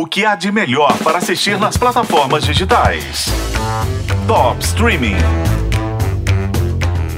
O que há de melhor para assistir nas plataformas digitais? Top Streaming.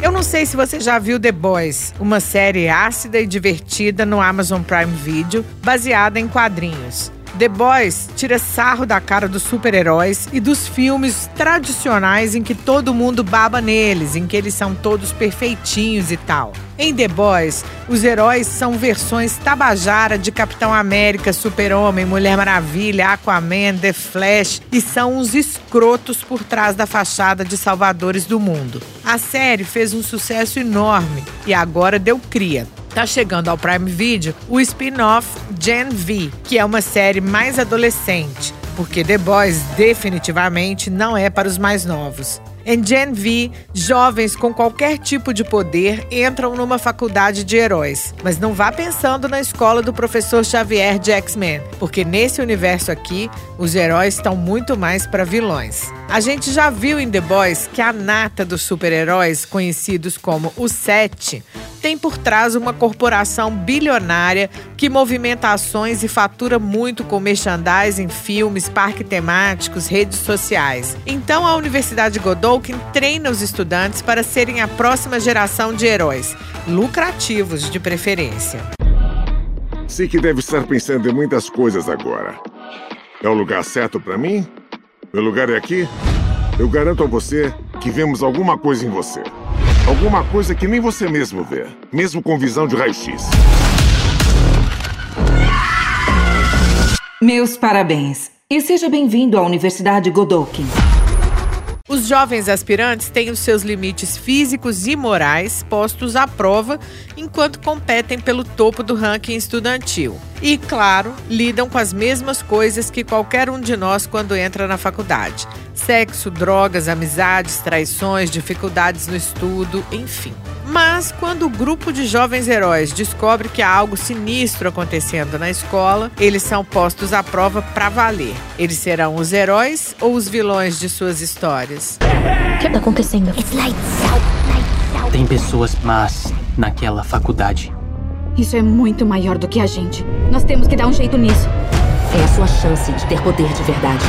Eu não sei se você já viu The Boys, uma série ácida e divertida no Amazon Prime Video, baseada em quadrinhos. The Boys tira sarro da cara dos super-heróis e dos filmes tradicionais em que todo mundo baba neles, em que eles são todos perfeitinhos e tal. Em The Boys, os heróis são versões tabajara de Capitão América, Super-Homem, Mulher Maravilha, Aquaman, The Flash e são os escrotos por trás da fachada de salvadores do mundo. A série fez um sucesso enorme e agora deu cria tá chegando ao Prime Video o spin-off Gen V, que é uma série mais adolescente, porque The Boys definitivamente não é para os mais novos. Em Gen V, jovens com qualquer tipo de poder entram numa faculdade de heróis. Mas não vá pensando na escola do professor Xavier de X-Men, porque nesse universo aqui, os heróis estão muito mais para vilões. A gente já viu em The Boys que a nata dos super-heróis, conhecidos como os Sete, tem por trás uma corporação bilionária que movimenta ações e fatura muito com merchandising, filmes, parques temáticos, redes sociais. Então a Universidade Godolphin treina os estudantes para serem a próxima geração de heróis, lucrativos de preferência. Sei que deve estar pensando em muitas coisas agora. É o lugar certo para mim? Meu lugar é aqui? Eu garanto a você que vemos alguma coisa em você. Alguma coisa que nem você mesmo vê, mesmo com visão de raio-x. Meus parabéns e seja bem-vindo à Universidade Godolphin. Os jovens aspirantes têm os seus limites físicos e morais postos à prova enquanto competem pelo topo do ranking estudantil. E, claro, lidam com as mesmas coisas que qualquer um de nós quando entra na faculdade: sexo, drogas, amizades, traições, dificuldades no estudo, enfim. Mas quando o grupo de jovens heróis descobre que há algo sinistro acontecendo na escola, eles são postos à prova para valer. Eles serão os heróis ou os vilões de suas histórias? O que está acontecendo? Tem pessoas más naquela faculdade. Isso é muito maior do que a gente. Nós temos que dar um jeito nisso. É a sua chance de ter poder de verdade.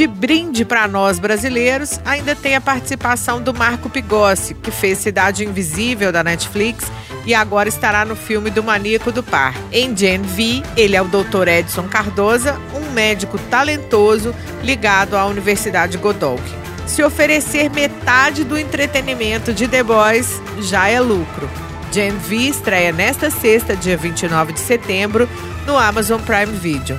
De brinde para nós brasileiros, ainda tem a participação do Marco Pigossi, que fez Cidade Invisível da Netflix e agora estará no filme do Maníaco do Par. Em Gen V, ele é o Dr. Edson Cardoza, um médico talentoso ligado à Universidade Godolphin. Se oferecer metade do entretenimento de The Boys, já é lucro. Gen V estreia nesta sexta, dia 29 de setembro, no Amazon Prime Video.